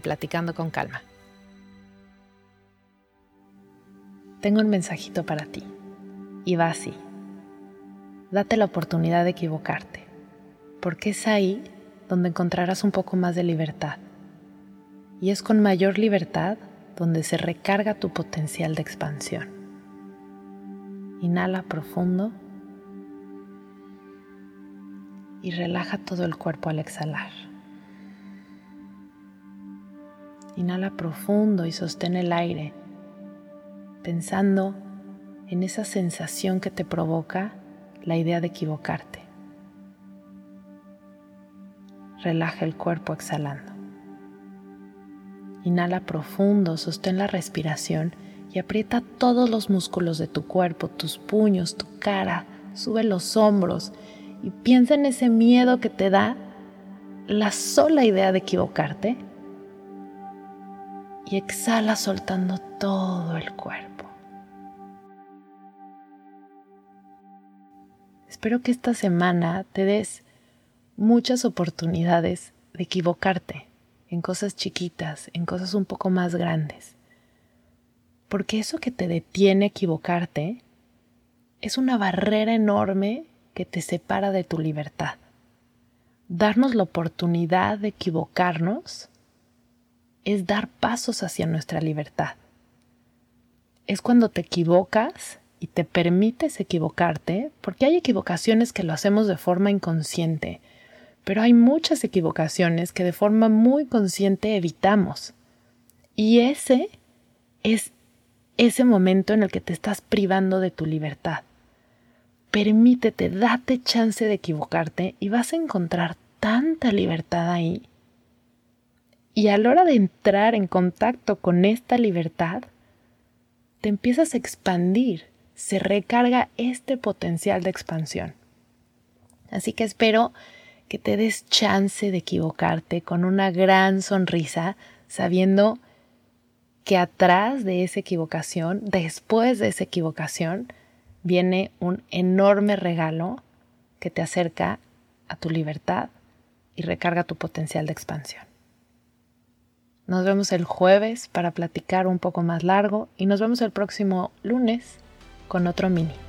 Platicando con Calma. Tengo un mensajito para ti y va así. Date la oportunidad de equivocarte, porque es ahí donde encontrarás un poco más de libertad. Y es con mayor libertad donde se recarga tu potencial de expansión. Inhala profundo y relaja todo el cuerpo al exhalar. Inhala profundo y sostén el aire, pensando en esa sensación que te provoca la idea de equivocarte. Relaja el cuerpo exhalando. Inhala profundo, sostén la respiración y aprieta todos los músculos de tu cuerpo, tus puños, tu cara, sube los hombros y piensa en ese miedo que te da la sola idea de equivocarte y exhala soltando todo el cuerpo. Espero que esta semana te des muchas oportunidades de equivocarte en cosas chiquitas, en cosas un poco más grandes. Porque eso que te detiene a equivocarte es una barrera enorme que te separa de tu libertad. Darnos la oportunidad de equivocarnos es dar pasos hacia nuestra libertad. Es cuando te equivocas y te permites equivocarte, porque hay equivocaciones que lo hacemos de forma inconsciente, pero hay muchas equivocaciones que de forma muy consciente evitamos. Y ese es ese momento en el que te estás privando de tu libertad permítete, date chance de equivocarte y vas a encontrar tanta libertad ahí. Y a la hora de entrar en contacto con esta libertad, te empiezas a expandir, se recarga este potencial de expansión. Así que espero que te des chance de equivocarte con una gran sonrisa, sabiendo que atrás de esa equivocación, después de esa equivocación, viene un enorme regalo que te acerca a tu libertad y recarga tu potencial de expansión. Nos vemos el jueves para platicar un poco más largo y nos vemos el próximo lunes con otro mini.